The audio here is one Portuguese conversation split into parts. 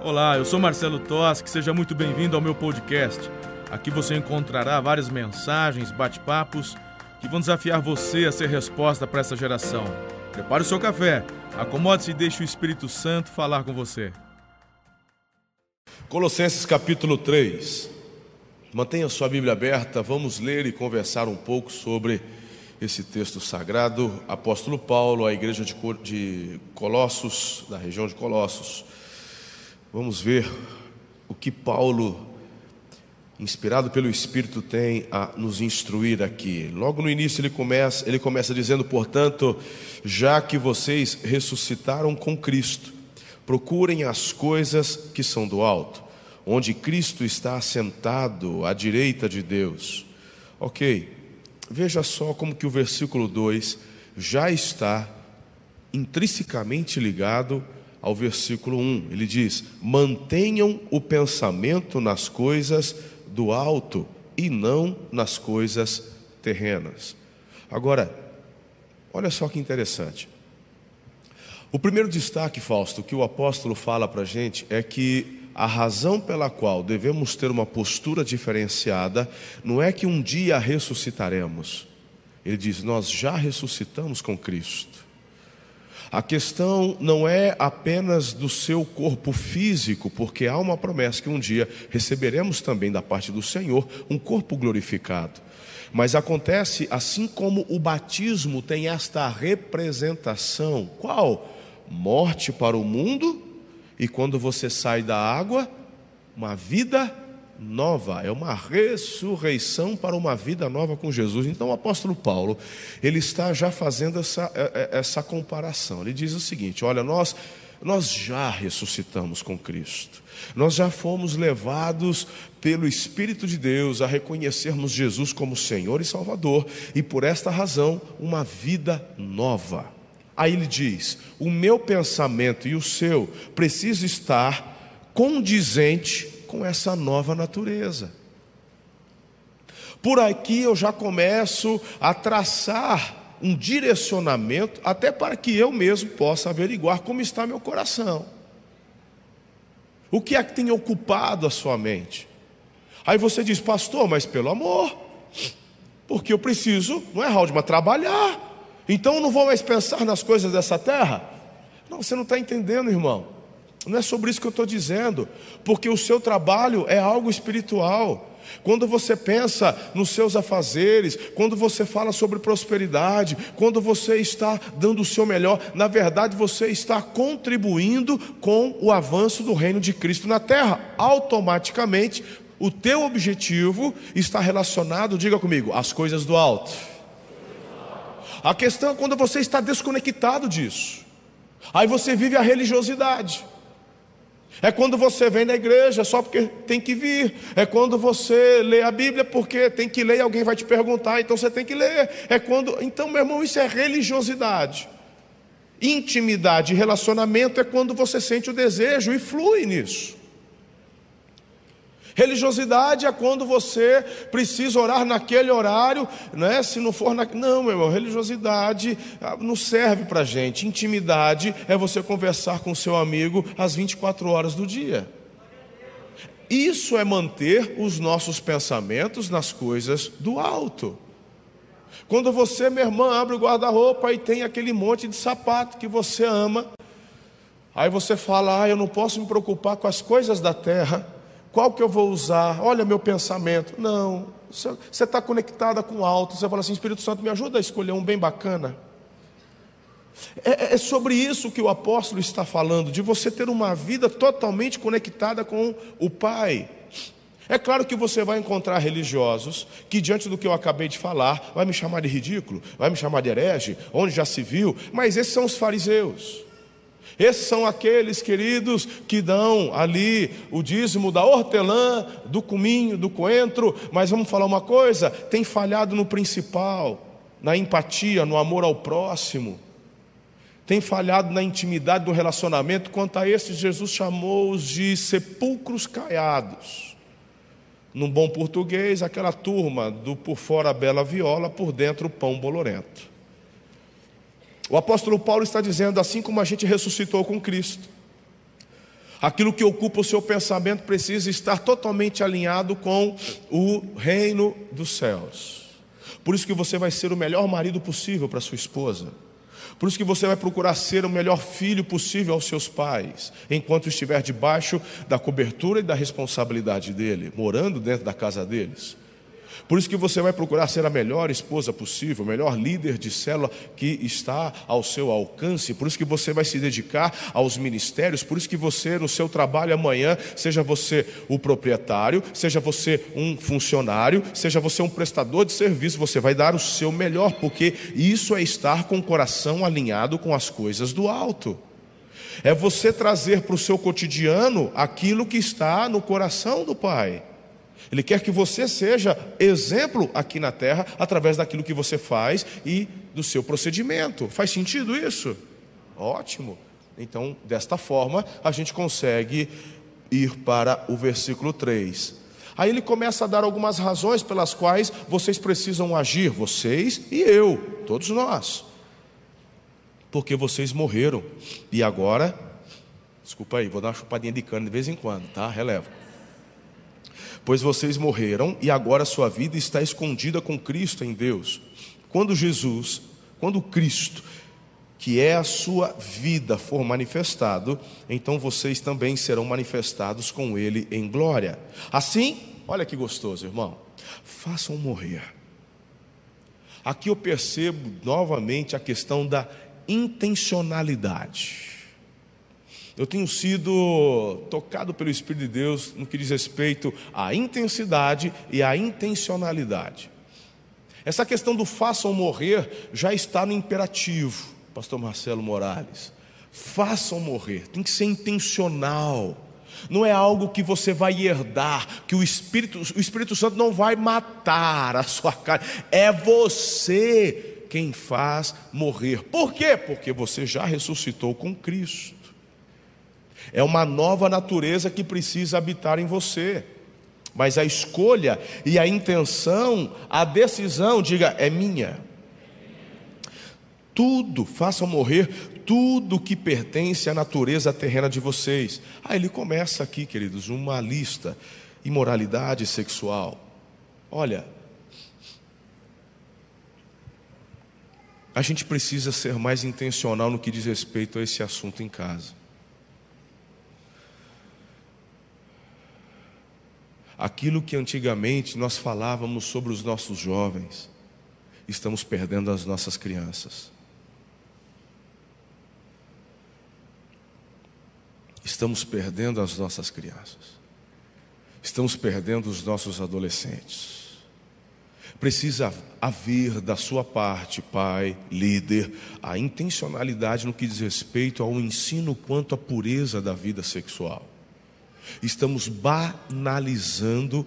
Olá, eu sou Marcelo Toschi, seja muito bem-vindo ao meu podcast. Aqui você encontrará várias mensagens, bate-papos que vão desafiar você a ser resposta para essa geração. Prepare o seu café, acomode-se e deixe o Espírito Santo falar com você. Colossenses capítulo 3. Mantenha sua Bíblia aberta, vamos ler e conversar um pouco sobre esse texto sagrado. Apóstolo Paulo, a igreja de Colossos, da região de Colossos. Vamos ver o que Paulo, inspirado pelo Espírito, tem a nos instruir aqui. Logo no início ele começa, ele começa dizendo, portanto, já que vocês ressuscitaram com Cristo, procurem as coisas que são do alto, onde Cristo está assentado à direita de Deus. Ok, veja só como que o versículo 2 já está intrinsecamente ligado ao versículo 1. Ele diz: mantenham o pensamento nas coisas do alto e não nas coisas terrenas. Agora, olha só que interessante. O primeiro destaque, Fausto, que o apóstolo fala para a gente é que a razão pela qual devemos ter uma postura diferenciada não é que um dia ressuscitaremos. Ele diz: Nós já ressuscitamos com Cristo. A questão não é apenas do seu corpo físico, porque há uma promessa que um dia receberemos também da parte do Senhor um corpo glorificado. Mas acontece assim como o batismo tem esta representação: qual? Morte para o mundo, e quando você sai da água, uma vida nova, é uma ressurreição para uma vida nova com Jesus. Então o apóstolo Paulo, ele está já fazendo essa, é, é, essa comparação. Ele diz o seguinte: olha, nós, nós já ressuscitamos com Cristo, nós já fomos levados pelo Espírito de Deus a reconhecermos Jesus como Senhor e Salvador, e por esta razão, uma vida nova. Aí ele diz: o meu pensamento e o seu precisa estar condizente com essa nova natureza. Por aqui eu já começo a traçar um direcionamento, até para que eu mesmo possa averiguar como está meu coração. O que é que tem ocupado a sua mente? Aí você diz, pastor, mas pelo amor, porque eu preciso, não é, Raul, mas trabalhar. Então eu não vou mais pensar nas coisas dessa terra? Não, você não está entendendo, irmão. Não é sobre isso que eu estou dizendo, porque o seu trabalho é algo espiritual. Quando você pensa nos seus afazeres, quando você fala sobre prosperidade, quando você está dando o seu melhor, na verdade você está contribuindo com o avanço do reino de Cristo na terra. Automaticamente, o teu objetivo está relacionado, diga comigo, às coisas do alto. A questão é quando você está desconectado disso. Aí você vive a religiosidade. É quando você vem na igreja só porque tem que vir. É quando você lê a Bíblia porque tem que ler e alguém vai te perguntar, então você tem que ler. É quando, então, meu irmão, isso é religiosidade. Intimidade e relacionamento é quando você sente o desejo e flui nisso. Religiosidade é quando você precisa orar naquele horário, né? se não for na... Não, meu irmão, religiosidade ah, não serve para gente. Intimidade é você conversar com seu amigo às 24 horas do dia. Isso é manter os nossos pensamentos nas coisas do alto. Quando você, minha irmã, abre o guarda-roupa e tem aquele monte de sapato que você ama, aí você fala: Ah, eu não posso me preocupar com as coisas da terra qual que eu vou usar? Olha meu pensamento. Não, você está conectada com o alto. Você fala assim: Espírito Santo, me ajuda a escolher um bem bacana. É, é, é sobre isso que o apóstolo está falando, de você ter uma vida totalmente conectada com o Pai. É claro que você vai encontrar religiosos que, diante do que eu acabei de falar, vai me chamar de ridículo, vai me chamar de herege, onde já se viu, mas esses são os fariseus. Esses são aqueles queridos que dão ali o dízimo da hortelã, do cominho, do coentro, mas vamos falar uma coisa: tem falhado no principal, na empatia, no amor ao próximo, tem falhado na intimidade do relacionamento. Quanto a esses, Jesus chamou-os de sepulcros caiados. Num bom português, aquela turma do por fora bela viola, por dentro o pão bolorento. O apóstolo Paulo está dizendo: assim como a gente ressuscitou com Cristo, Aquilo que ocupa o seu pensamento precisa estar totalmente alinhado com o reino dos céus. Por isso que você vai ser o melhor marido possível para sua esposa. Por isso que você vai procurar ser o melhor filho possível aos seus pais, enquanto estiver debaixo da cobertura e da responsabilidade dele, morando dentro da casa deles. Por isso que você vai procurar ser a melhor esposa possível, o melhor líder de célula que está ao seu alcance. Por isso que você vai se dedicar aos ministérios. Por isso que você, no seu trabalho amanhã, seja você o proprietário, seja você um funcionário, seja você um prestador de serviço, você vai dar o seu melhor, porque isso é estar com o coração alinhado com as coisas do alto. É você trazer para o seu cotidiano aquilo que está no coração do Pai. Ele quer que você seja exemplo aqui na terra através daquilo que você faz e do seu procedimento. Faz sentido isso? Ótimo. Então, desta forma, a gente consegue ir para o versículo 3. Aí ele começa a dar algumas razões pelas quais vocês precisam agir, vocês e eu, todos nós. Porque vocês morreram e agora, desculpa aí, vou dar uma chupadinha de cana de vez em quando, tá? Releva pois vocês morreram e agora sua vida está escondida com Cristo em Deus. Quando Jesus, quando Cristo, que é a sua vida, for manifestado, então vocês também serão manifestados com Ele em glória. Assim, olha que gostoso, irmão, façam morrer. Aqui eu percebo novamente a questão da intencionalidade. Eu tenho sido tocado pelo Espírito de Deus no que diz respeito à intensidade e à intencionalidade. Essa questão do façam morrer já está no imperativo, Pastor Marcelo Morales. Façam morrer, tem que ser intencional. Não é algo que você vai herdar, que o Espírito, o Espírito Santo não vai matar a sua carne. É você quem faz morrer. Por quê? Porque você já ressuscitou com Cristo. É uma nova natureza que precisa habitar em você. Mas a escolha e a intenção, a decisão, diga, é minha. Tudo, façam morrer tudo que pertence à natureza terrena de vocês. Ah, ele começa aqui, queridos, uma lista: imoralidade sexual. Olha, a gente precisa ser mais intencional no que diz respeito a esse assunto em casa. Aquilo que antigamente nós falávamos sobre os nossos jovens, estamos perdendo as nossas crianças. Estamos perdendo as nossas crianças. Estamos perdendo os nossos adolescentes. Precisa haver da sua parte, pai, líder, a intencionalidade no que diz respeito ao ensino quanto à pureza da vida sexual. Estamos banalizando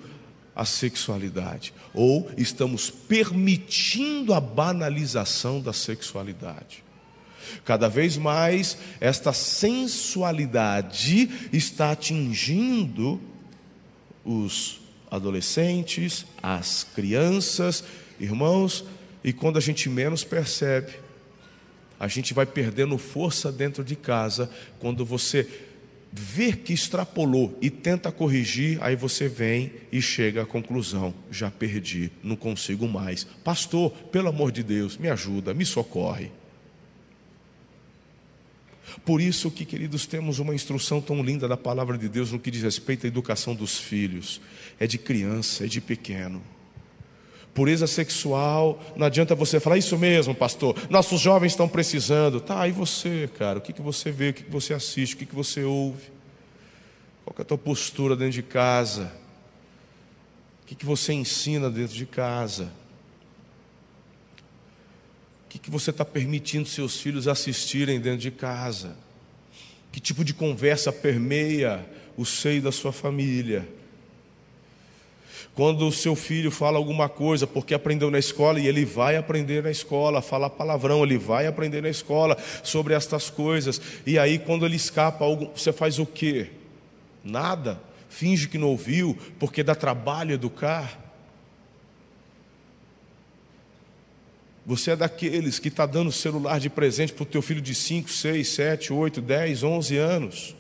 a sexualidade, ou estamos permitindo a banalização da sexualidade. Cada vez mais, esta sensualidade está atingindo os adolescentes, as crianças, irmãos, e quando a gente menos percebe, a gente vai perdendo força dentro de casa quando você vê que extrapolou e tenta corrigir, aí você vem e chega à conclusão: já perdi, não consigo mais. Pastor, pelo amor de Deus, me ajuda, me socorre. Por isso que, queridos, temos uma instrução tão linda da palavra de Deus no que diz respeito à educação dos filhos. É de criança, é de pequeno. Pureza sexual, não adianta você falar isso mesmo, pastor. Nossos jovens estão precisando. Tá, e você, cara? O que, que você vê? O que, que você assiste? O que, que você ouve? Qual é a tua postura dentro de casa? O que, que você ensina dentro de casa? O que, que você está permitindo seus filhos assistirem dentro de casa? Que tipo de conversa permeia o seio da sua família? Quando o seu filho fala alguma coisa porque aprendeu na escola e ele vai aprender na escola, fala palavrão, ele vai aprender na escola sobre estas coisas. E aí quando ele escapa, você faz o quê? Nada. Finge que não ouviu, porque dá trabalho educar. Você é daqueles que está dando celular de presente para o teu filho de 5, 6, 7, 8, 10, 11 anos.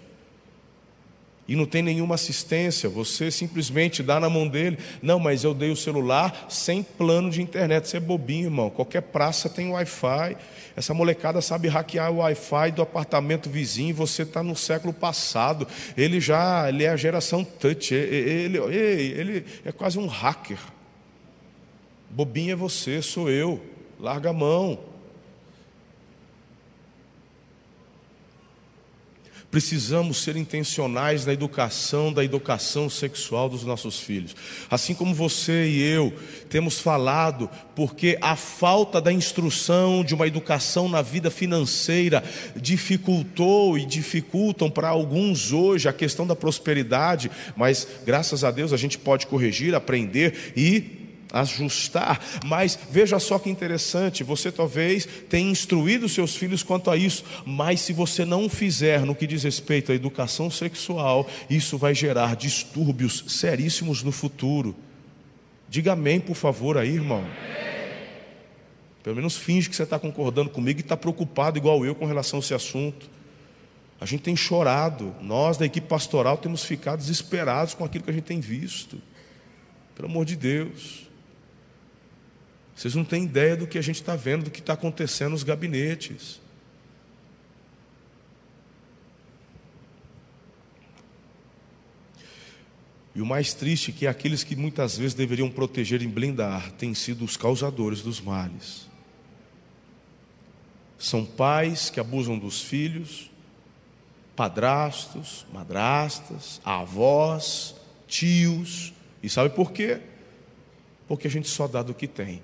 E não tem nenhuma assistência, você simplesmente dá na mão dele. Não, mas eu dei o celular sem plano de internet. Você é bobinho, irmão. Qualquer praça tem Wi-Fi. Essa molecada sabe hackear o Wi-Fi do apartamento vizinho. Você está no século passado. Ele já ele é a geração touch. Ele, ele, ele é quase um hacker. Bobinho é você, sou eu. Larga a mão. Precisamos ser intencionais na educação da educação sexual dos nossos filhos. Assim como você e eu temos falado, porque a falta da instrução de uma educação na vida financeira dificultou e dificultam para alguns hoje a questão da prosperidade, mas graças a Deus a gente pode corrigir, aprender e ajustar. Mas veja só que interessante, você talvez tenha instruído seus filhos quanto a isso, mas se você não fizer no que diz respeito à educação sexual, isso vai gerar distúrbios seríssimos no futuro. Diga amém, por favor, aí, irmão. Pelo menos finge que você está concordando comigo e está preocupado, igual eu, com relação a esse assunto. A gente tem chorado, nós da equipe pastoral temos ficado desesperados com aquilo que a gente tem visto. Pelo amor de Deus. Vocês não têm ideia do que a gente está vendo, do que está acontecendo nos gabinetes. E o mais triste é que aqueles que muitas vezes deveriam proteger e blindar têm sido os causadores dos males. São pais que abusam dos filhos, padrastos, madrastas, avós, tios. E sabe por quê? Porque a gente só dá do que tem.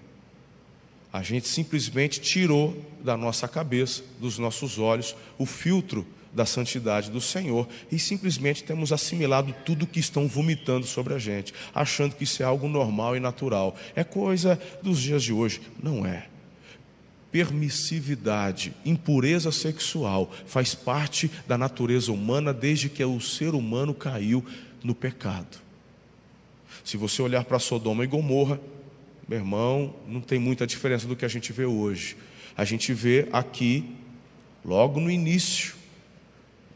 A gente simplesmente tirou da nossa cabeça, dos nossos olhos, o filtro da santidade do Senhor e simplesmente temos assimilado tudo que estão vomitando sobre a gente, achando que isso é algo normal e natural. É coisa dos dias de hoje. Não é. Permissividade, impureza sexual faz parte da natureza humana desde que o ser humano caiu no pecado. Se você olhar para Sodoma e Gomorra, meu irmão, não tem muita diferença do que a gente vê hoje. A gente vê aqui, logo no início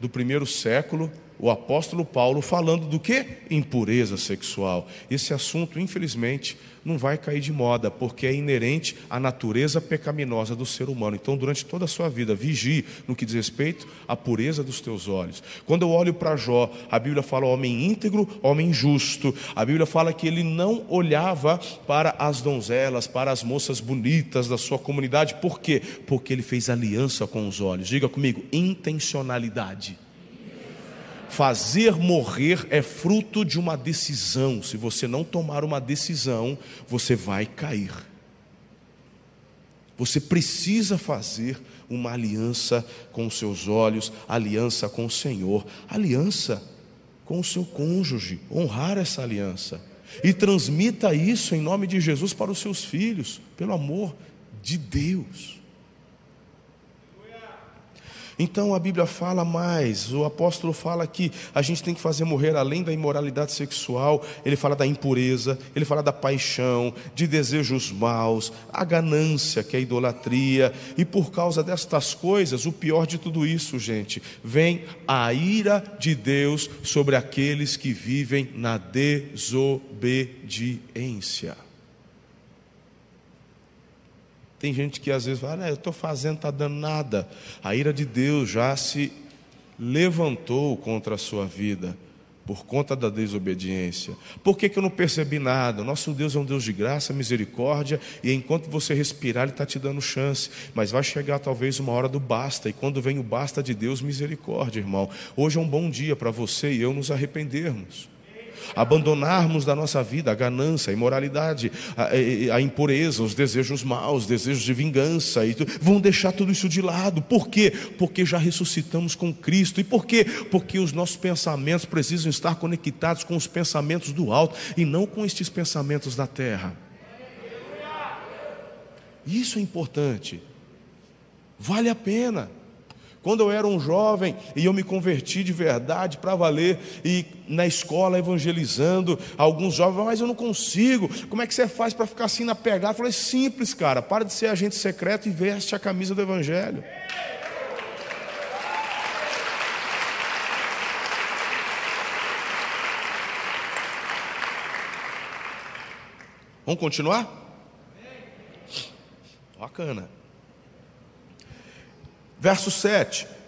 do primeiro século, o apóstolo Paulo falando do que? Impureza sexual. Esse assunto, infelizmente, não vai cair de moda, porque é inerente à natureza pecaminosa do ser humano. Então, durante toda a sua vida, vigie no que diz respeito à pureza dos teus olhos. Quando eu olho para Jó, a Bíblia fala homem íntegro, homem justo. A Bíblia fala que ele não olhava para as donzelas, para as moças bonitas da sua comunidade. Por quê? Porque ele fez aliança com os olhos. Diga comigo, intencionalidade. Fazer morrer é fruto de uma decisão. Se você não tomar uma decisão, você vai cair. Você precisa fazer uma aliança com os seus olhos, aliança com o Senhor, aliança com o seu cônjuge, honrar essa aliança. E transmita isso em nome de Jesus para os seus filhos, pelo amor de Deus. Então a Bíblia fala mais, o apóstolo fala que a gente tem que fazer morrer além da imoralidade sexual, ele fala da impureza, ele fala da paixão, de desejos maus, a ganância, que é a idolatria, e por causa destas coisas, o pior de tudo isso, gente, vem a ira de Deus sobre aqueles que vivem na desobediência. Tem gente que às vezes fala, ah, eu estou fazendo, está dando nada. A ira de Deus já se levantou contra a sua vida por conta da desobediência. Por que, que eu não percebi nada? Nosso Deus é um Deus de graça, misericórdia, e enquanto você respirar, Ele está te dando chance. Mas vai chegar talvez uma hora do basta, e quando vem o basta de Deus, misericórdia, irmão. Hoje é um bom dia para você e eu nos arrependermos abandonarmos da nossa vida a ganância, a imoralidade, a, a impureza, os desejos maus, os desejos de vingança, e vão deixar tudo isso de lado. Por quê? Porque já ressuscitamos com Cristo. E por quê? Porque os nossos pensamentos precisam estar conectados com os pensamentos do alto e não com estes pensamentos da terra. Isso é importante. Vale a pena. Quando eu era um jovem e eu me converti de verdade para valer, e na escola evangelizando, alguns jovens, mas eu não consigo, como é que você faz para ficar assim na pegada? Eu falei, simples, cara, para de ser agente secreto e veste a camisa do Evangelho. Vamos continuar? Bacana. Verso 7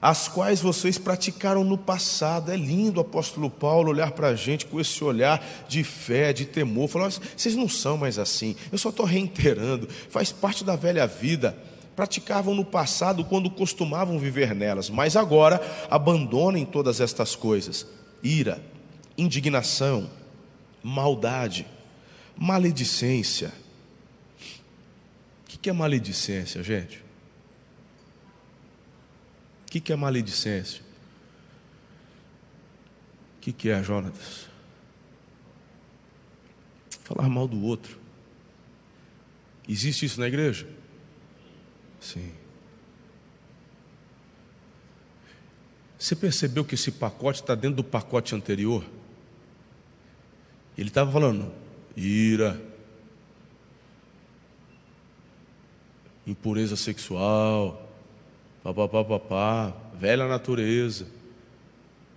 as quais vocês praticaram no passado. É lindo o apóstolo Paulo olhar para a gente com esse olhar de fé, de temor, falar: vocês não são mais assim, eu só estou reiterando, faz parte da velha vida. Praticavam no passado quando costumavam viver nelas, mas agora abandonem todas estas coisas: ira, indignação, maldade, maledicência. O que é maledicência, gente? O que, que é maledicência? O que, que é, Jonatas? Falar mal do outro. Existe isso na igreja? Sim. Você percebeu que esse pacote está dentro do pacote anterior? Ele estava falando ira, impureza sexual, papapá, papá, velha natureza,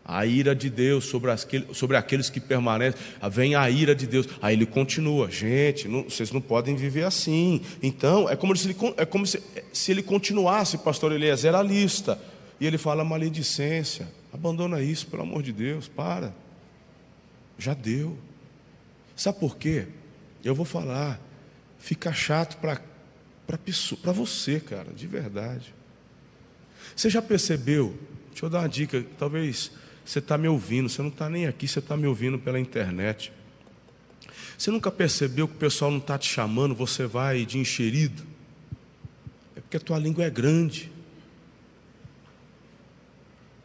a ira de Deus sobre, aqueles, sobre aqueles que permanecem, vem a ira de Deus. Aí ele continua, gente, não, vocês não podem viver assim. Então, é como se ele, é como se, se ele continuasse, pastor Eliezer, a lista. E ele fala maledicência, abandona isso, pelo amor de Deus, para. Já deu. Sabe por quê? Eu vou falar, fica chato para você, cara, de verdade. Você já percebeu? Deixa eu dar uma dica, talvez você está me ouvindo, você não está nem aqui, você está me ouvindo pela internet. Você nunca percebeu que o pessoal não está te chamando, você vai de enxerido? É porque a tua língua é grande.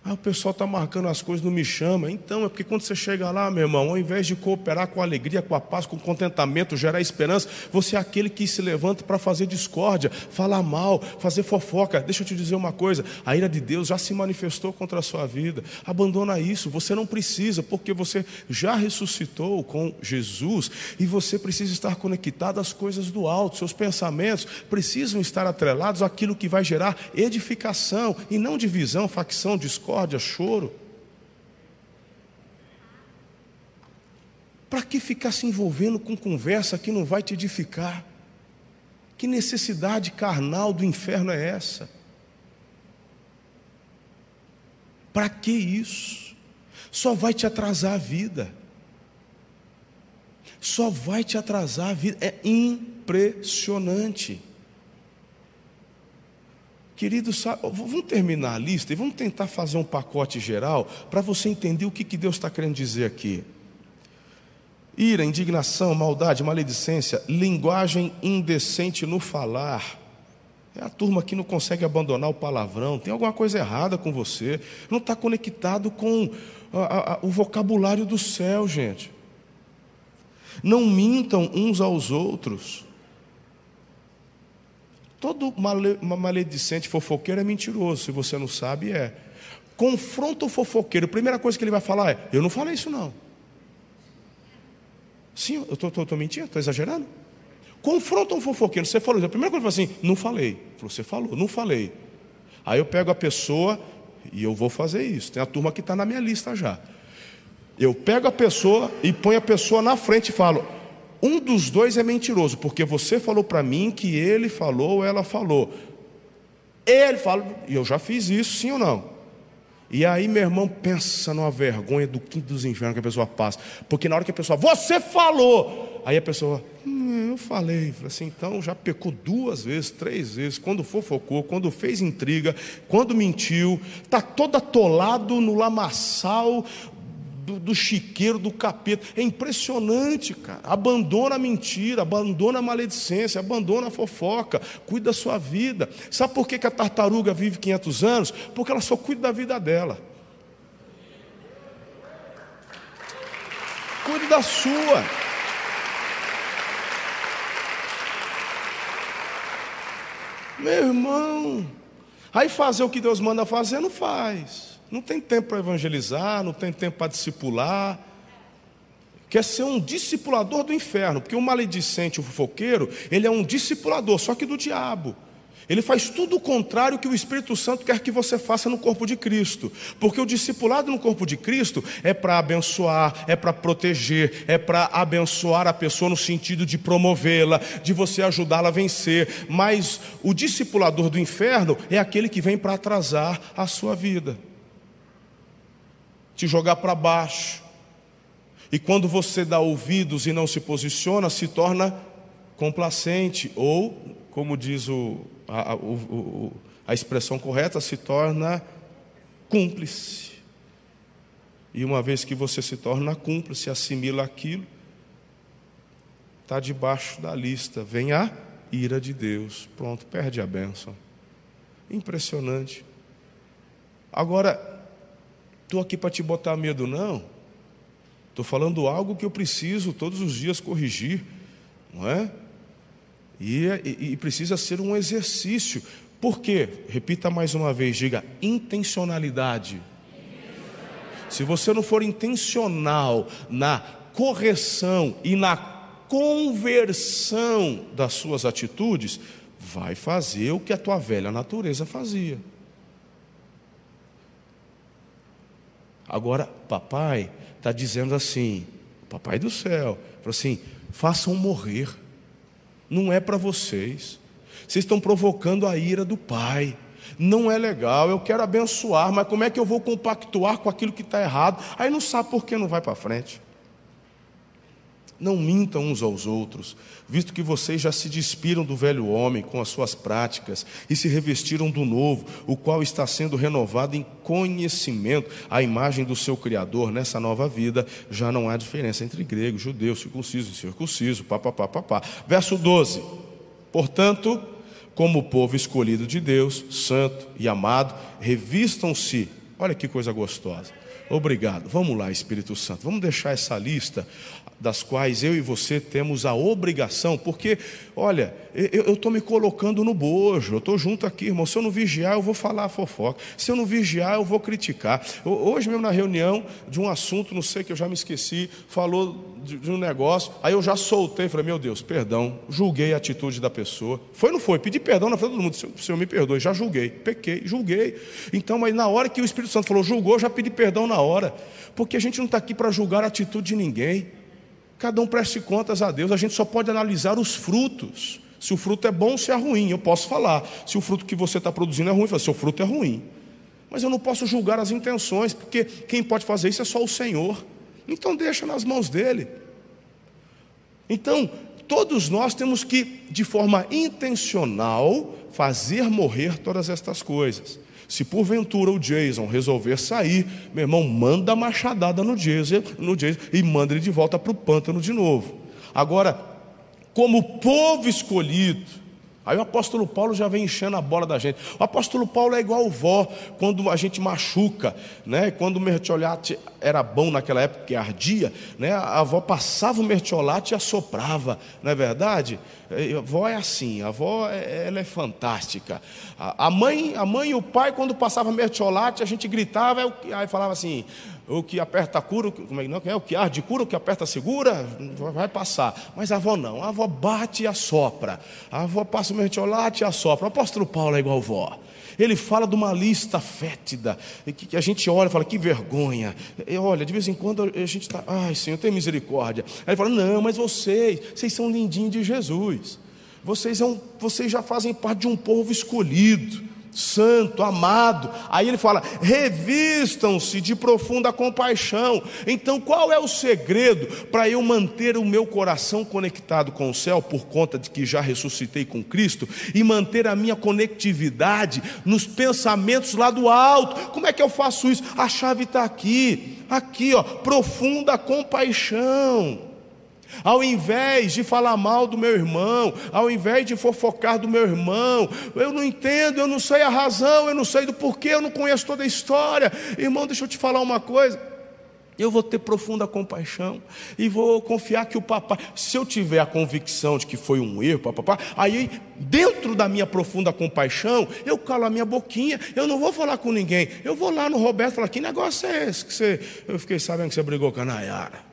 Ah, o pessoal está marcando as coisas, não me chama. Então, é porque quando você chega lá, meu irmão, ao invés de cooperar com a alegria, com a paz, com o contentamento, gerar esperança, você é aquele que se levanta para fazer discórdia, falar mal, fazer fofoca. Deixa eu te dizer uma coisa: a ira de Deus já se manifestou contra a sua vida. Abandona isso, você não precisa, porque você já ressuscitou com Jesus e você precisa estar conectado às coisas do alto. Seus pensamentos precisam estar atrelados àquilo que vai gerar edificação e não divisão, facção, discórdia discórdia, choro. Para que ficar se envolvendo com conversa que não vai te edificar? Que necessidade carnal do inferno é essa? Para que isso? Só vai te atrasar a vida. Só vai te atrasar a vida. É impressionante. Queridos, vamos terminar a lista e vamos tentar fazer um pacote geral para você entender o que, que Deus está querendo dizer aqui. Ira, indignação, maldade, maledicência, linguagem indecente no falar. É a turma que não consegue abandonar o palavrão, tem alguma coisa errada com você, não está conectado com a, a, o vocabulário do céu, gente. Não mintam uns aos outros. Todo male, maledicente fofoqueiro é mentiroso, se você não sabe, é. Confronta o fofoqueiro, a primeira coisa que ele vai falar é: Eu não falei isso, não. Sim, eu estou mentindo, estou exagerando. Confronta um fofoqueiro, você falou, a primeira coisa que assim: Não falei. Você falou, não falei. Aí eu pego a pessoa e eu vou fazer isso. Tem a turma que está na minha lista já. Eu pego a pessoa e ponho a pessoa na frente e falo: um dos dois é mentiroso, porque você falou para mim que ele falou ou ela falou. Ele fala, e eu já fiz isso, sim ou não? E aí, meu irmão, pensa numa vergonha do quinto dos infernos que a pessoa passa. Porque na hora que a pessoa, você falou, aí a pessoa, hum, eu falei. Assim, então já pecou duas vezes, três vezes, quando fofocou, quando fez intriga, quando mentiu, está todo atolado no lamaçal do, do chiqueiro, do capeta. É impressionante, cara. Abandona a mentira, abandona a maledicência, abandona a fofoca, cuida da sua vida. Sabe por que, que a tartaruga vive 500 anos? Porque ela só cuida da vida dela. Cuide da sua. Meu irmão, aí fazer o que Deus manda fazer, não faz. Não tem tempo para evangelizar, não tem tempo para discipular. Quer ser um discipulador do inferno, porque o maledicente, o fofoqueiro, ele é um discipulador, só que do diabo. Ele faz tudo o contrário que o Espírito Santo quer que você faça no corpo de Cristo. Porque o discipulado no corpo de Cristo é para abençoar, é para proteger, é para abençoar a pessoa no sentido de promovê-la, de você ajudá-la a vencer. Mas o discipulador do inferno é aquele que vem para atrasar a sua vida, te jogar para baixo. E quando você dá ouvidos e não se posiciona, se torna complacente ou, como diz o a, a, a expressão correta se torna cúmplice. E uma vez que você se torna cúmplice, assimila aquilo, está debaixo da lista. Vem a ira de Deus. Pronto, perde a bênção. Impressionante. Agora, estou aqui para te botar medo, não. Estou falando algo que eu preciso todos os dias corrigir, não é? E, e, e precisa ser um exercício. Por quê? Repita mais uma vez, diga intencionalidade. Se você não for intencional na correção e na conversão das suas atitudes, vai fazer o que a tua velha natureza fazia. Agora, papai está dizendo assim, papai do céu, falou assim: façam morrer não é para vocês. Vocês estão provocando a ira do Pai. Não é legal, eu quero abençoar, mas como é que eu vou compactuar com aquilo que está errado? Aí não sabe por que não vai para frente. Não mintam uns aos outros, visto que vocês já se despiram do velho homem com as suas práticas e se revestiram do novo, o qual está sendo renovado em conhecimento à imagem do seu Criador. Nessa nova vida já não há diferença entre grego, judeu, circunciso e circunciso, papapá, papá. Verso 12: Portanto, como povo escolhido de Deus, santo e amado, revistam-se, olha que coisa gostosa. Obrigado. Vamos lá, Espírito Santo. Vamos deixar essa lista das quais eu e você temos a obrigação, porque, olha, eu estou me colocando no bojo, eu estou junto aqui, irmão. Se eu não vigiar, eu vou falar fofoca. Se eu não vigiar, eu vou criticar. Hoje mesmo na reunião de um assunto, não sei que eu já me esqueci, falou de, de um negócio, aí eu já soltei, falei, meu Deus, perdão, julguei a atitude da pessoa. Foi ou não foi? Pedi perdão na frente de todo mundo, Senhor, Senhor me perdoe, já julguei, pequei, julguei. Então, mas na hora que o Espírito Santo falou, julgou, eu já pedi perdão na hora, porque a gente não está aqui para julgar a atitude de ninguém. Cada um preste contas a Deus, a gente só pode analisar os frutos. Se o fruto é bom se é ruim, eu posso falar. Se o fruto que você está produzindo é ruim, se o fruto é ruim. Mas eu não posso julgar as intenções, porque quem pode fazer isso é só o Senhor. Então deixa nas mãos dele. Então, todos nós temos que, de forma intencional, fazer morrer todas estas coisas. Se porventura o Jason resolver sair, meu irmão, manda a machadada no Jason, no Jason e manda ele de volta para o pântano de novo. Agora, como povo escolhido, Aí o apóstolo Paulo já vem enchendo a bola da gente. O apóstolo Paulo é igual vó, quando a gente machuca, né? Quando o mertiolate era bom naquela época que ardia, né? A avó passava o mertiolate e assoprava, não é verdade? A avó é assim, a avó é, ela é fantástica. A mãe, a mãe e o pai, quando passava mertiolate, a gente gritava, aí falava assim: o que aperta cura, como é que não é? O que arde cura, o que aperta segura, vai passar. Mas a avó não, a avó bate e assopra. A avó passa o mertiolate e assopra. O apóstolo Paulo é igual a avó. Ele fala de uma lista fétida, que a gente olha e fala, que vergonha. E olha, de vez em quando a gente está, ai Senhor, tem misericórdia. Aí ele fala, não, mas vocês, vocês são lindinhos de Jesus. Vocês, é um, vocês já fazem parte de um povo escolhido santo, amado. Aí ele fala: revistam-se de profunda compaixão. Então, qual é o segredo para eu manter o meu coração conectado com o céu, por conta de que já ressuscitei com Cristo, e manter a minha conectividade nos pensamentos lá do alto? Como é que eu faço isso? A chave está aqui, aqui, ó, profunda compaixão. Ao invés de falar mal do meu irmão, ao invés de fofocar do meu irmão, eu não entendo, eu não sei a razão, eu não sei do porquê, eu não conheço toda a história. Irmão, deixa eu te falar uma coisa. Eu vou ter profunda compaixão e vou confiar que o papai, se eu tiver a convicção de que foi um erro, papai, aí dentro da minha profunda compaixão, eu calo a minha boquinha, eu não vou falar com ninguém. Eu vou lá no Roberto e falar: que negócio é esse que você. Eu fiquei sabendo que você brigou com a Nayara.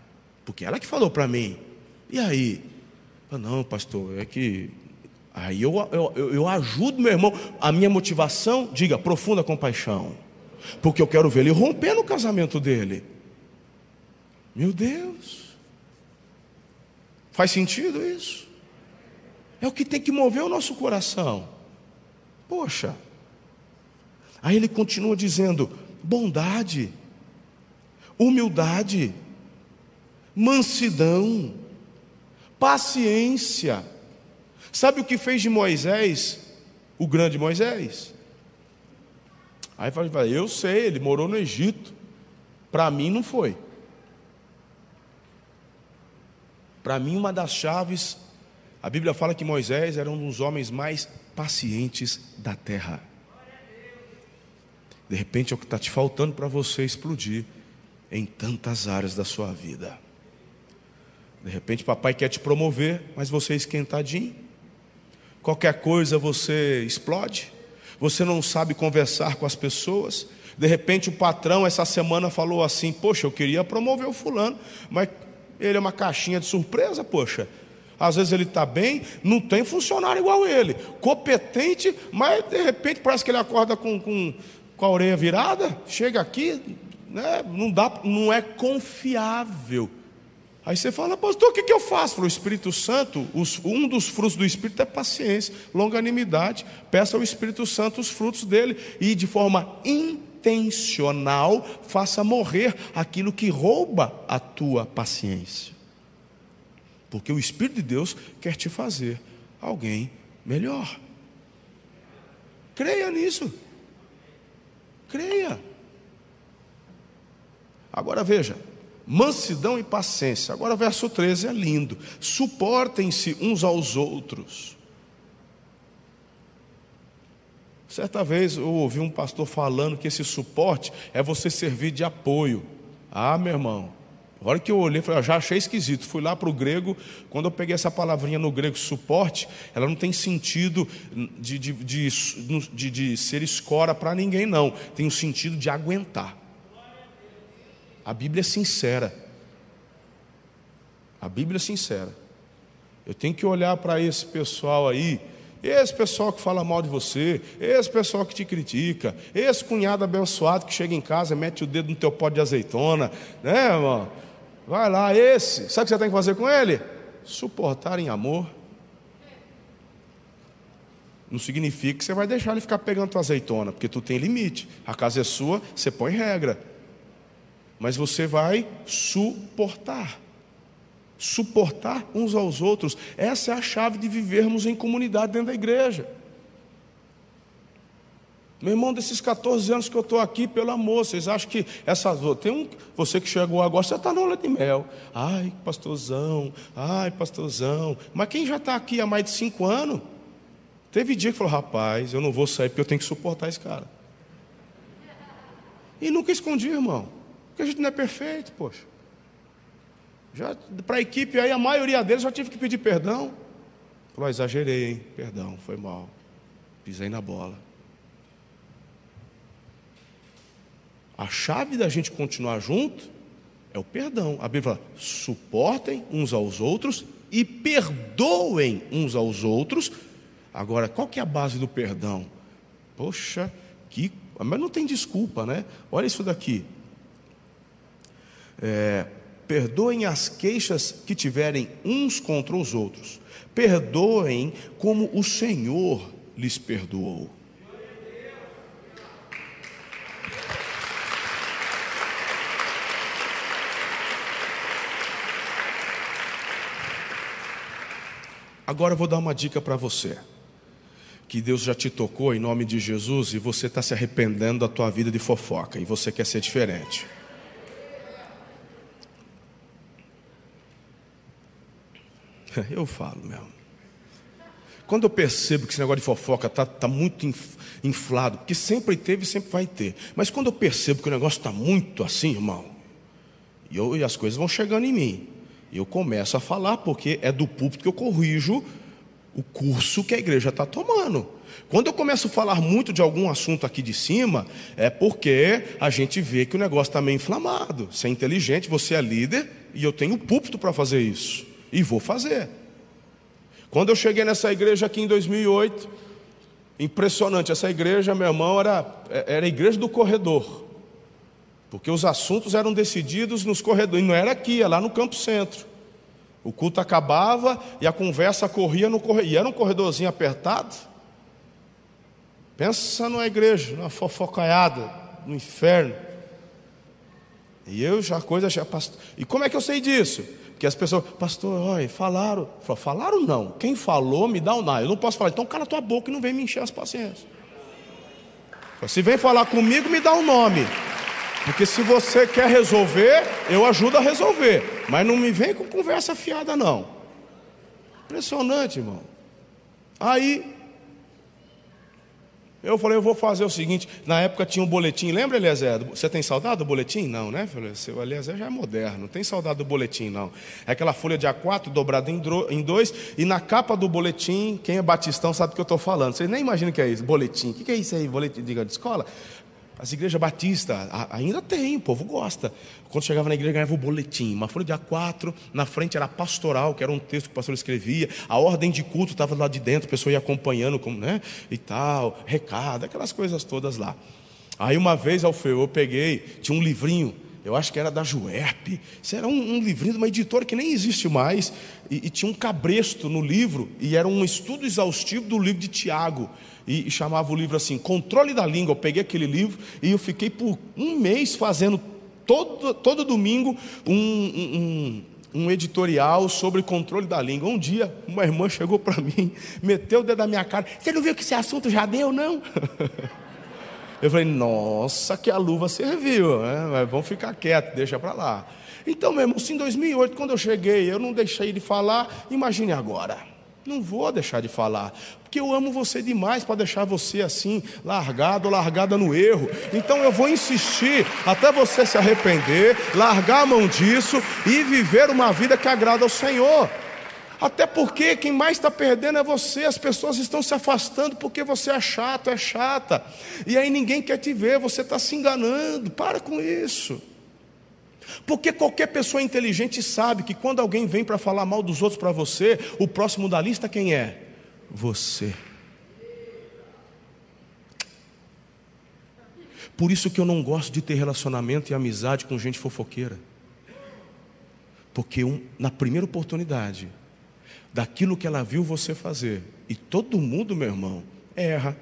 Porque ela que falou para mim. E aí? não, pastor, é que Aí eu, eu, eu ajudo meu irmão. A minha motivação, diga, profunda compaixão. Porque eu quero ver ele romper no casamento dele. Meu Deus. Faz sentido isso? É o que tem que mover o nosso coração. Poxa. Aí ele continua dizendo: bondade, humildade, mansidão, paciência. Sabe o que fez de Moisés o grande Moisés? Aí fala, eu sei, ele morou no Egito. Para mim não foi. Para mim, uma das chaves, a Bíblia fala que Moisés era um dos homens mais pacientes da terra. De repente é o que está te faltando para você explodir em tantas áreas da sua vida. De repente, papai quer te promover, mas você é esquentadinho. Qualquer coisa você explode. Você não sabe conversar com as pessoas. De repente, o patrão essa semana falou assim: Poxa, eu queria promover o fulano, mas ele é uma caixinha de surpresa, poxa. Às vezes ele está bem, não tem funcionário igual ele, competente, mas de repente parece que ele acorda com, com, com a orelha virada, chega aqui, né, não, dá, não é confiável. Aí você fala, pastor, o que, que eu faço? o Espírito Santo, os, um dos frutos do Espírito é paciência, longanimidade. Peça ao Espírito Santo os frutos dele e de forma intencional faça morrer aquilo que rouba a tua paciência. Porque o Espírito de Deus quer te fazer alguém melhor. Creia nisso. Creia. Agora veja, mansidão e paciência. Agora, verso 13 é lindo. Suportem-se uns aos outros. Certa vez eu ouvi um pastor falando que esse suporte é você servir de apoio. Ah, meu irmão, a hora que eu olhei, eu já achei esquisito. Fui lá para o grego, quando eu peguei essa palavrinha no grego, suporte, ela não tem sentido de, de, de, de ser escora para ninguém, não. Tem o um sentido de aguentar. A Bíblia é sincera. A Bíblia é sincera. Eu tenho que olhar para esse pessoal aí, esse pessoal que fala mal de você, esse pessoal que te critica, esse cunhado abençoado que chega em casa e mete o dedo no teu pó de azeitona, né, irmão? Vai lá, esse. Sabe o que você tem que fazer com ele? Suportar em amor. Não significa que você vai deixar ele ficar pegando tua azeitona, porque tu tem limite. A casa é sua, você põe regra mas você vai suportar. Suportar uns aos outros. Essa é a chave de vivermos em comunidade dentro da igreja. Meu irmão, desses 14 anos que eu estou aqui, pelo amor, vocês acham que essas. Tem um. Você que chegou agora, você está na aula de mel. Ai, pastorzão, ai, pastorzão. Mas quem já está aqui há mais de cinco anos, teve dia que falou: rapaz, eu não vou sair porque eu tenho que suportar esse cara. E nunca escondi, irmão. Porque a gente não é perfeito, poxa. Já para a equipe aí, a maioria deles já tive que pedir perdão. Falou, exagerei, hein? Perdão, foi mal. Pisei na bola. A chave da gente continuar junto é o perdão. A Bíblia fala: suportem uns aos outros e perdoem uns aos outros. Agora, qual que é a base do perdão? Poxa, que. Mas não tem desculpa, né? Olha isso daqui. É, perdoem as queixas que tiverem uns contra os outros. Perdoem como o Senhor lhes perdoou. Agora eu vou dar uma dica para você. Que Deus já te tocou em nome de Jesus e você está se arrependendo da tua vida de fofoca e você quer ser diferente. Eu falo mesmo. Quando eu percebo que esse negócio de fofoca está tá muito inflado, porque sempre teve e sempre vai ter. Mas quando eu percebo que o negócio está muito assim, irmão, e, eu, e as coisas vão chegando em mim, eu começo a falar, porque é do púlpito que eu corrijo o curso que a igreja está tomando. Quando eu começo a falar muito de algum assunto aqui de cima, é porque a gente vê que o negócio está meio inflamado. Você é inteligente, você é líder, e eu tenho púlpito para fazer isso. E vou fazer. Quando eu cheguei nessa igreja aqui em 2008, impressionante, essa igreja, meu irmão, era, era a igreja do corredor. Porque os assuntos eram decididos nos corredores, não era aqui, era lá no Campo Centro. O culto acabava e a conversa corria no corredor, e era um corredorzinho apertado. Pensa numa igreja, numa fofocaiada, no inferno. E eu já, coisa já, pastor. E como é que eu sei disso? Porque as pessoas, pastor, olha, falaram. Falaram não. Quem falou, me dá um não. Eu não posso falar, então cala tua boca e não vem me encher as paciências. Se vem falar comigo, me dá um nome. Porque se você quer resolver, eu ajudo a resolver. Mas não me vem com conversa fiada, não. Impressionante, irmão. Aí eu falei, eu vou fazer o seguinte. Na época tinha um boletim, lembra, Eliezer? Você tem saudade do boletim? Não, né? Falei, seu Eliezer já é moderno, não tem saudade do boletim, não. É aquela folha de A4 dobrada em dois, e na capa do boletim, quem é batistão sabe do que eu estou falando. Vocês nem imaginam o que é isso, boletim. O que é isso aí, boletim? Diga, de escola? As igrejas batistas ainda tem, o povo gosta. Quando chegava na igreja, ganhava o boletim, uma folha de A4, na frente era pastoral, que era um texto que o pastor escrevia, a ordem de culto estava lá de dentro, a pessoa ia acompanhando, como, né? E tal, recado, aquelas coisas todas lá. Aí uma vez, Alfeu, eu peguei, tinha um livrinho, eu acho que era da Juerp, isso era um, um livrinho de uma editora que nem existe mais, e, e tinha um cabresto no livro, e era um estudo exaustivo do livro de Tiago e, chamava o livro assim, Controle da Língua. Eu peguei aquele livro e eu fiquei por um mês fazendo todo, todo domingo um, um, um editorial sobre controle da língua. Um dia, uma irmã chegou para mim, meteu o dedo na minha cara: Você não viu que esse assunto já deu, não? Eu falei: Nossa, que a luva serviu, né? mas vamos ficar quieto, deixa para lá. Então, meu irmão, se em 2008, quando eu cheguei, eu não deixei de falar, imagine agora. Não vou deixar de falar, porque eu amo você demais para deixar você assim, largado largada no erro. Então eu vou insistir até você se arrepender, largar a mão disso e viver uma vida que agrada ao Senhor. Até porque quem mais está perdendo é você, as pessoas estão se afastando porque você é chato, é chata, e aí ninguém quer te ver, você está se enganando. Para com isso. Porque qualquer pessoa inteligente sabe que quando alguém vem para falar mal dos outros para você, o próximo da lista quem é? Você. Por isso que eu não gosto de ter relacionamento e amizade com gente fofoqueira. Porque um, na primeira oportunidade, daquilo que ela viu você fazer, e todo mundo, meu irmão, erra.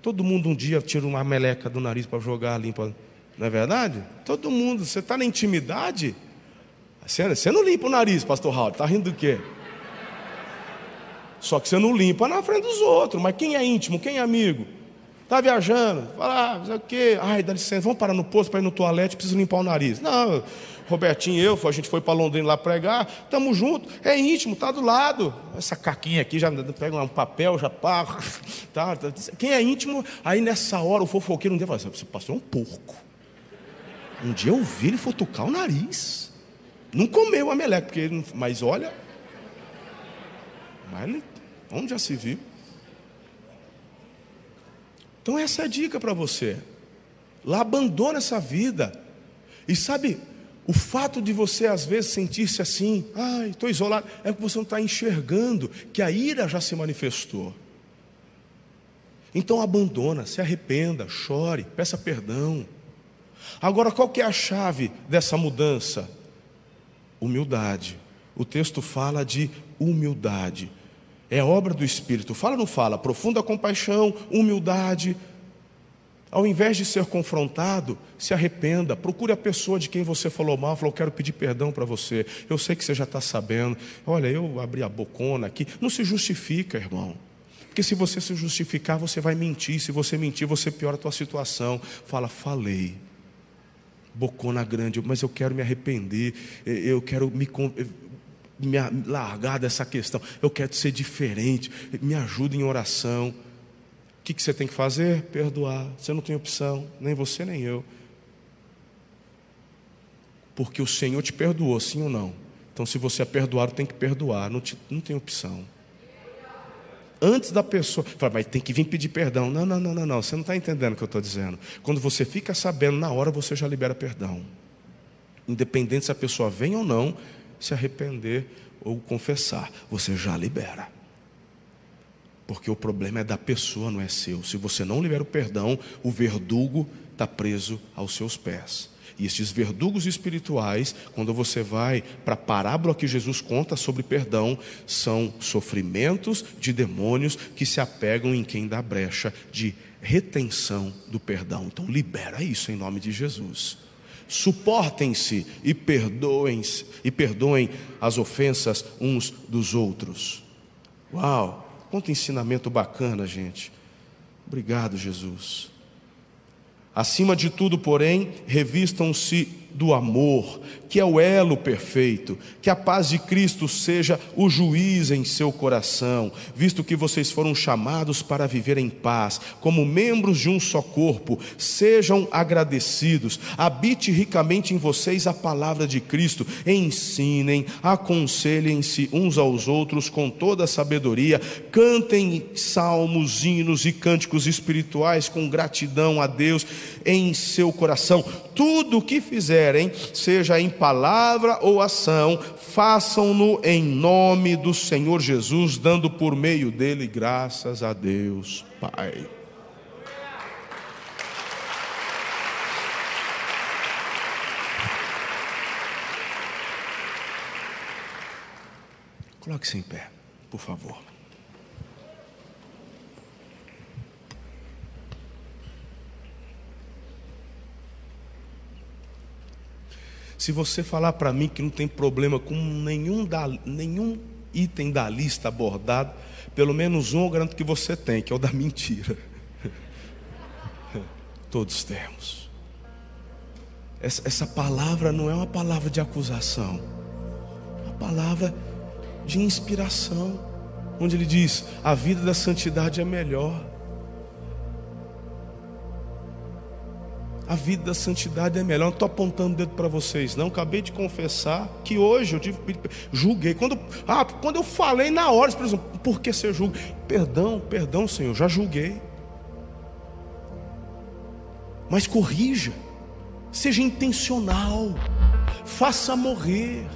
Todo mundo um dia tira uma meleca do nariz para jogar, limpa não é verdade? Todo mundo, você está na intimidade. Você, não limpa o nariz, pastor Raul, está rindo do quê? Só que você não limpa na frente dos outros. Mas quem é íntimo, quem é amigo? Está viajando, fala, ah, o quê. Ai, dá licença, vamos parar no posto para ir no toalete, preciso limpar o nariz. Não, Robertinho e eu, a gente foi para Londrina lá pregar, estamos juntos, é íntimo, está do lado. Essa caquinha aqui, já pega um papel, já pá, tá, tá, Quem é íntimo, aí nessa hora o fofoqueiro um dia fala assim, você passou um porco. Um dia eu vi ele futucar o nariz. Não comeu a meleca, porque ele, mas olha. Mas ele, onde já se viu? Então essa é a dica para você. Lá abandona essa vida. E sabe, o fato de você às vezes sentir-se assim, ai, estou isolado, é que você não está enxergando que a ira já se manifestou. Então abandona, se arrependa, chore, peça perdão. Agora, qual que é a chave dessa mudança? Humildade. O texto fala de humildade. É obra do Espírito. Fala ou não fala? Profunda compaixão, humildade. Ao invés de ser confrontado, se arrependa. Procure a pessoa de quem você falou mal. Falou, quero pedir perdão para você. Eu sei que você já está sabendo. Olha, eu abri a bocona aqui. Não se justifica, irmão. Porque se você se justificar, você vai mentir. Se você mentir, você piora a tua situação. Fala, falei bocona grande, mas eu quero me arrepender, eu quero me, me largar dessa questão, eu quero ser diferente, me ajuda em oração. O que, que você tem que fazer? Perdoar. Você não tem opção, nem você nem eu. Porque o Senhor te perdoou, sim ou não? Então, se você é perdoado, tem que perdoar, não, te, não tem opção antes da pessoa. Fala, mas tem que vir pedir perdão. Não, não, não, não, não. Você não está entendendo o que eu estou dizendo. Quando você fica sabendo, na hora você já libera perdão. Independente se a pessoa vem ou não se arrepender ou confessar, você já libera. Porque o problema é da pessoa, não é seu. Se você não libera o perdão, o verdugo está preso aos seus pés. E esses verdugos espirituais, quando você vai para a parábola que Jesus conta sobre perdão, são sofrimentos de demônios que se apegam em quem dá brecha de retenção do perdão. Então, libera isso em nome de Jesus. Suportem-se e perdoem e perdoem as ofensas uns dos outros. Uau, quanto ensinamento bacana, gente. Obrigado, Jesus. Acima de tudo, porém, revistam-se do amor, que é o elo perfeito, que a paz de Cristo seja o juiz em seu coração, visto que vocês foram chamados para viver em paz, como membros de um só corpo, sejam agradecidos, habite ricamente em vocês a palavra de Cristo, ensinem, aconselhem-se uns aos outros com toda a sabedoria, cantem salmos, hinos e cânticos espirituais com gratidão a Deus em seu coração. Tudo o que fizerem, seja em palavra ou ação, façam-no em nome do Senhor Jesus, dando por meio dele graças a Deus, Pai. Coloque-se em pé, por favor. Se você falar para mim que não tem problema com nenhum, da, nenhum item da lista abordado, pelo menos um eu garanto que você tem, que é o da mentira. Todos temos. Essa, essa palavra não é uma palavra de acusação, é uma palavra de inspiração, onde ele diz: a vida da santidade é melhor. A vida da santidade é melhor. Não estou apontando o dedo para vocês, não. Acabei de confessar que hoje eu tive, julguei. Quando, ah, quando eu falei na hora, por exemplo, por que você julga? Perdão, perdão, Senhor, já julguei. Mas corrija, seja intencional, faça morrer.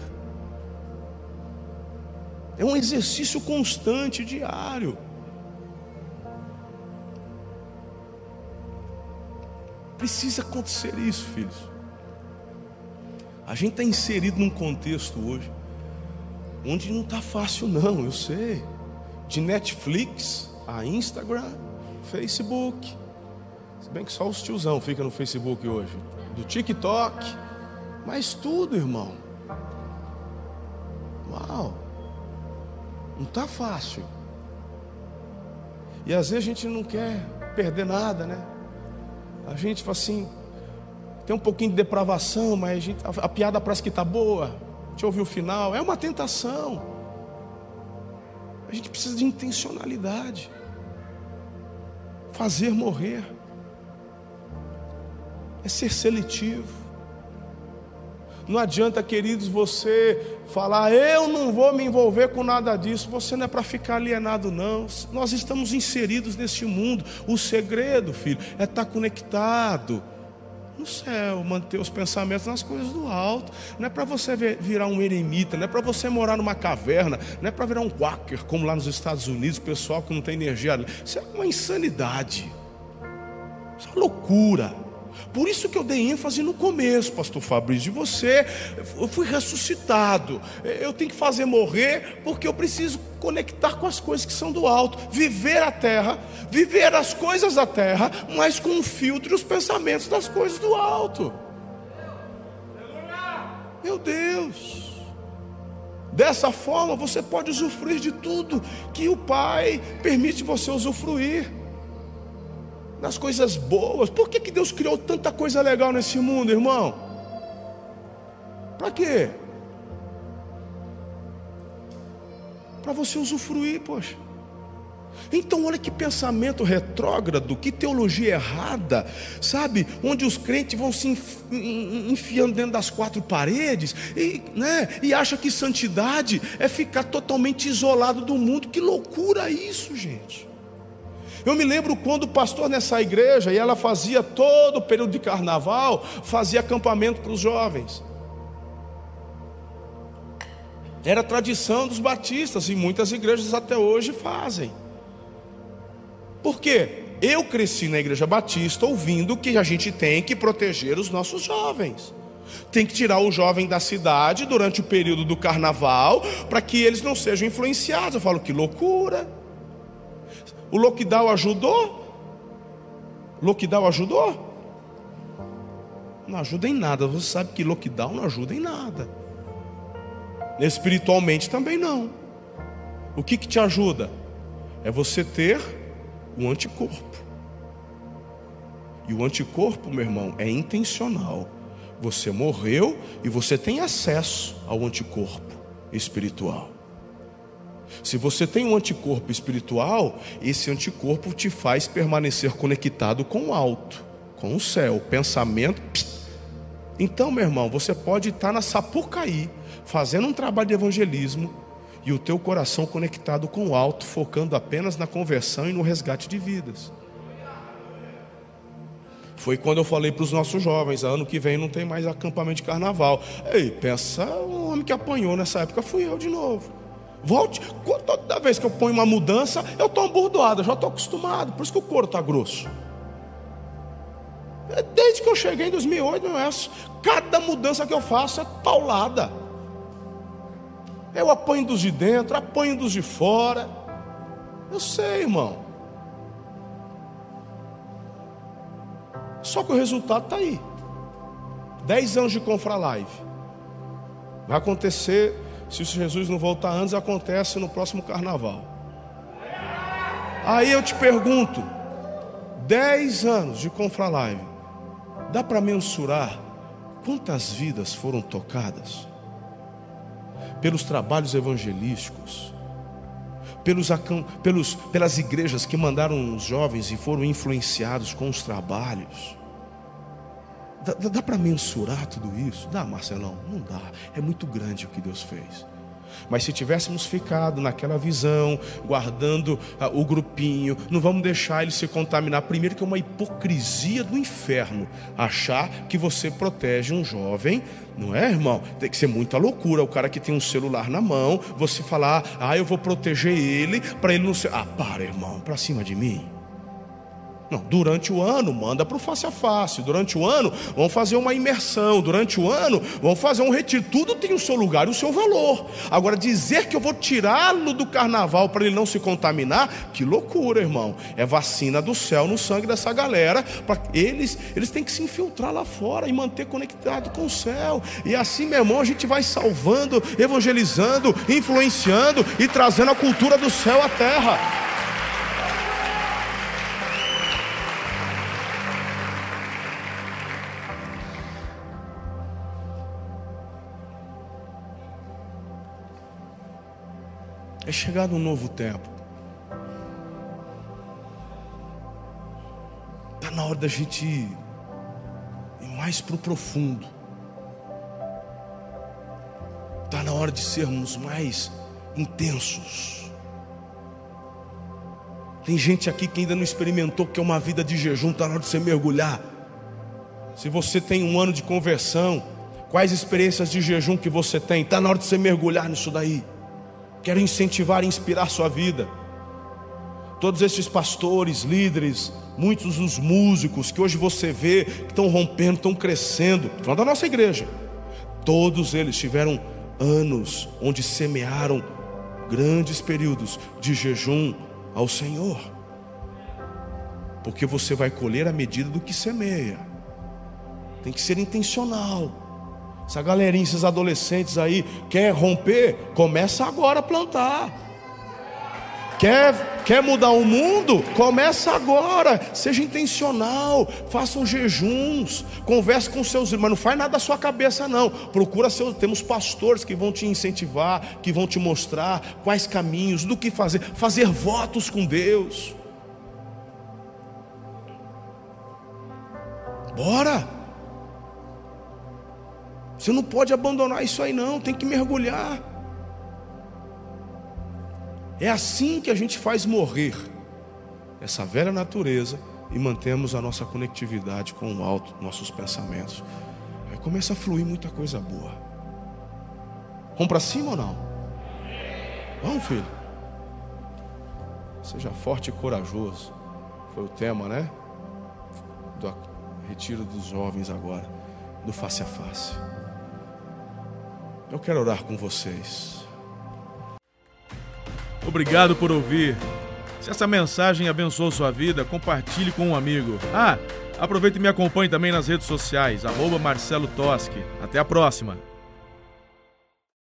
É um exercício constante, diário. Precisa acontecer isso, filhos. A gente está inserido num contexto hoje onde não está fácil, não, eu sei. De Netflix a Instagram, Facebook. Se bem que só os tiozão fica no Facebook hoje. Do TikTok. Mas tudo, irmão. Uau. Não está fácil. E às vezes a gente não quer perder nada, né? A gente fala assim, tem um pouquinho de depravação, mas a, gente, a, a piada parece que está boa. Eu ouvir o final. É uma tentação. A gente precisa de intencionalidade. Fazer morrer. É ser seletivo. Não adianta, queridos, você falar, eu não vou me envolver com nada disso. Você não é para ficar alienado, não. Nós estamos inseridos neste mundo. O segredo, filho, é estar tá conectado no céu, manter os pensamentos nas coisas do alto. Não é para você virar um eremita, não é para você morar numa caverna, não é para virar um quaker, como lá nos Estados Unidos, pessoal que não tem energia. Isso é uma insanidade. Isso é uma loucura. Por isso que eu dei ênfase no começo, pastor Fabrício, de você, eu fui ressuscitado. Eu tenho que fazer morrer porque eu preciso conectar com as coisas que são do alto, viver a terra, viver as coisas da terra, mas com um filtro os pensamentos das coisas do alto. Meu Deus. Dessa forma você pode usufruir de tudo que o Pai permite você usufruir nas coisas boas. Por que, que Deus criou tanta coisa legal nesse mundo, irmão? Para quê? Para você usufruir, poxa. Então, olha que pensamento retrógrado, que teologia errada, sabe? Onde os crentes vão se enfiando dentro das quatro paredes e, né? e acha que santidade é ficar totalmente isolado do mundo. Que loucura isso, gente. Eu me lembro quando o pastor nessa igreja, e ela fazia todo o período de carnaval, fazia acampamento para os jovens. Era tradição dos batistas, e muitas igrejas até hoje fazem. Por quê? Eu cresci na igreja batista ouvindo que a gente tem que proteger os nossos jovens. Tem que tirar o jovem da cidade durante o período do carnaval para que eles não sejam influenciados. Eu falo que loucura. O lockdown ajudou? O lockdown ajudou? Não ajuda em nada. Você sabe que lockdown não ajuda em nada. Espiritualmente também não. O que, que te ajuda? É você ter um anticorpo. E o anticorpo, meu irmão, é intencional. Você morreu e você tem acesso ao anticorpo espiritual. Se você tem um anticorpo espiritual, esse anticorpo te faz permanecer conectado com o alto, com o céu, pensamento. Então, meu irmão, você pode estar na Sapucaí, fazendo um trabalho de evangelismo, e o teu coração conectado com o alto, focando apenas na conversão e no resgate de vidas. Foi quando eu falei para os nossos jovens: ano que vem não tem mais acampamento de carnaval. Ei, pensa, o homem que apanhou nessa época fui eu de novo. Volte, toda vez que eu ponho uma mudança, eu estou ambordoado, já estou acostumado, por isso que o couro está grosso. É desde que eu cheguei em 2008, não é? cada mudança que eu faço é paulada. Eu apanho dos de dentro, apanho dos de fora. Eu sei, irmão. Só que o resultado está aí. Dez anos de Confra Live. Vai acontecer, se Jesus não voltar antes, acontece no próximo carnaval. Aí eu te pergunto: dez anos de Confra Live. Dá para mensurar quantas vidas foram tocadas? pelos trabalhos evangelísticos, pelos, pelos, pelas igrejas que mandaram os jovens e foram influenciados com os trabalhos. Dá, dá para mensurar tudo isso? Dá, Marcelão? Não dá. É muito grande o que Deus fez. Mas se tivéssemos ficado naquela visão, guardando ah, o grupinho, não vamos deixar ele se contaminar. Primeiro, que é uma hipocrisia do inferno achar que você protege um jovem, não é, irmão? Tem que ser muita loucura. O cara que tem um celular na mão, você falar, ah, eu vou proteger ele, para ele não ser. Ah, para, irmão, para cima de mim. Não, durante o ano, manda para o face a face. Durante o ano, vão fazer uma imersão. Durante o ano, vão fazer um retiro. Tudo tem o seu lugar e o seu valor. Agora, dizer que eu vou tirá-lo do carnaval para ele não se contaminar, que loucura, irmão. É vacina do céu no sangue dessa galera. Para eles, eles têm que se infiltrar lá fora e manter conectado com o céu. E assim, meu irmão, a gente vai salvando, evangelizando, influenciando e trazendo a cultura do céu à terra. É chegado um novo tempo. Está na hora da gente ir mais para o profundo. Está na hora de sermos mais intensos. Tem gente aqui que ainda não experimentou que é uma vida de jejum, está na hora de você mergulhar. Se você tem um ano de conversão, quais experiências de jejum que você tem? Está na hora de você mergulhar nisso daí. Quero incentivar e inspirar sua vida. Todos esses pastores, líderes, muitos dos músicos que hoje você vê que estão rompendo, estão crescendo, falando da nossa igreja. Todos eles tiveram anos onde semearam grandes períodos de jejum ao Senhor. Porque você vai colher à medida do que semeia. Tem que ser intencional. Essa galerinha, esses adolescentes aí, quer romper? Começa agora a plantar. Quer, quer mudar o mundo? Começa agora. Seja intencional. Façam jejuns. Converse com seus irmãos. Não faz nada da sua cabeça, não. Procura seus. Temos pastores que vão te incentivar, que vão te mostrar quais caminhos, do que fazer. Fazer votos com Deus. Bora. Você não pode abandonar isso aí, não, tem que mergulhar. É assim que a gente faz morrer essa velha natureza e mantemos a nossa conectividade com o alto, nossos pensamentos. Aí começa a fluir muita coisa boa. Vamos para cima ou não? Vamos, filho. Seja forte e corajoso. Foi o tema, né? Do retiro dos jovens agora, do face a face. Eu quero orar com vocês. Obrigado por ouvir. Se essa mensagem abençoou sua vida, compartilhe com um amigo. Ah, aproveite e me acompanhe também nas redes sociais, arroba Marcelo Toschi. Até a próxima!